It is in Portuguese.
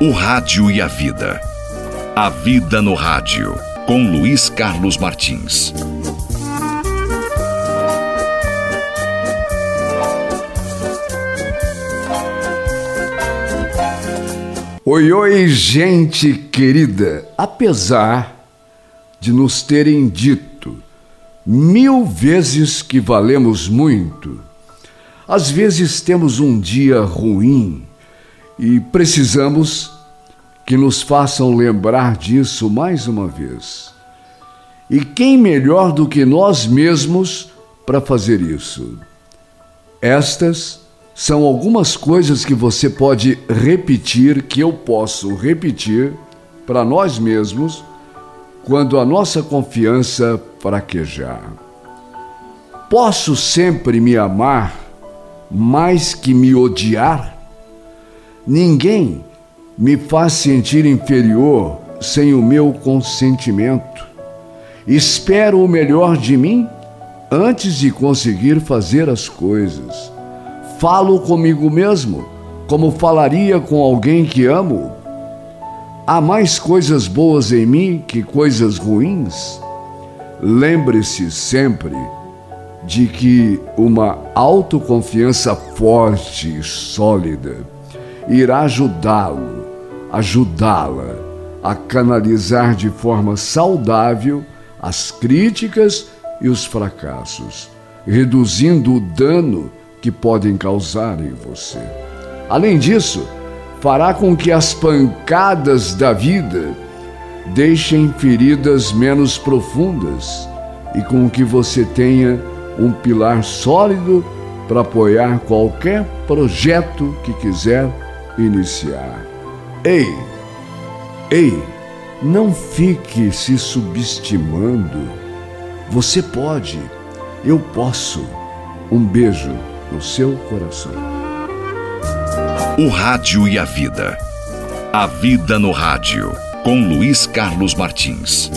O Rádio e a Vida. A Vida no Rádio, com Luiz Carlos Martins. Oi, oi, gente querida. Apesar de nos terem dito mil vezes que valemos muito, às vezes temos um dia ruim e precisamos que nos façam lembrar disso mais uma vez. E quem melhor do que nós mesmos para fazer isso? Estas são algumas coisas que você pode repetir, que eu posso repetir para nós mesmos quando a nossa confiança fraquejar. Posso sempre me amar mais que me odiar? Ninguém me faz sentir inferior sem o meu consentimento. Espero o melhor de mim antes de conseguir fazer as coisas. Falo comigo mesmo como falaria com alguém que amo. Há mais coisas boas em mim que coisas ruins? Lembre-se sempre de que uma autoconfiança forte e sólida irá ajudá-lo, ajudá-la a canalizar de forma saudável as críticas e os fracassos, reduzindo o dano que podem causar em você. Além disso, fará com que as pancadas da vida deixem feridas menos profundas e com que você tenha um pilar sólido para apoiar qualquer projeto que quiser iniciar. Ei, ei, não fique se subestimando. Você pode, eu posso. Um beijo no seu coração. O Rádio e a Vida. A Vida no Rádio, com Luiz Carlos Martins.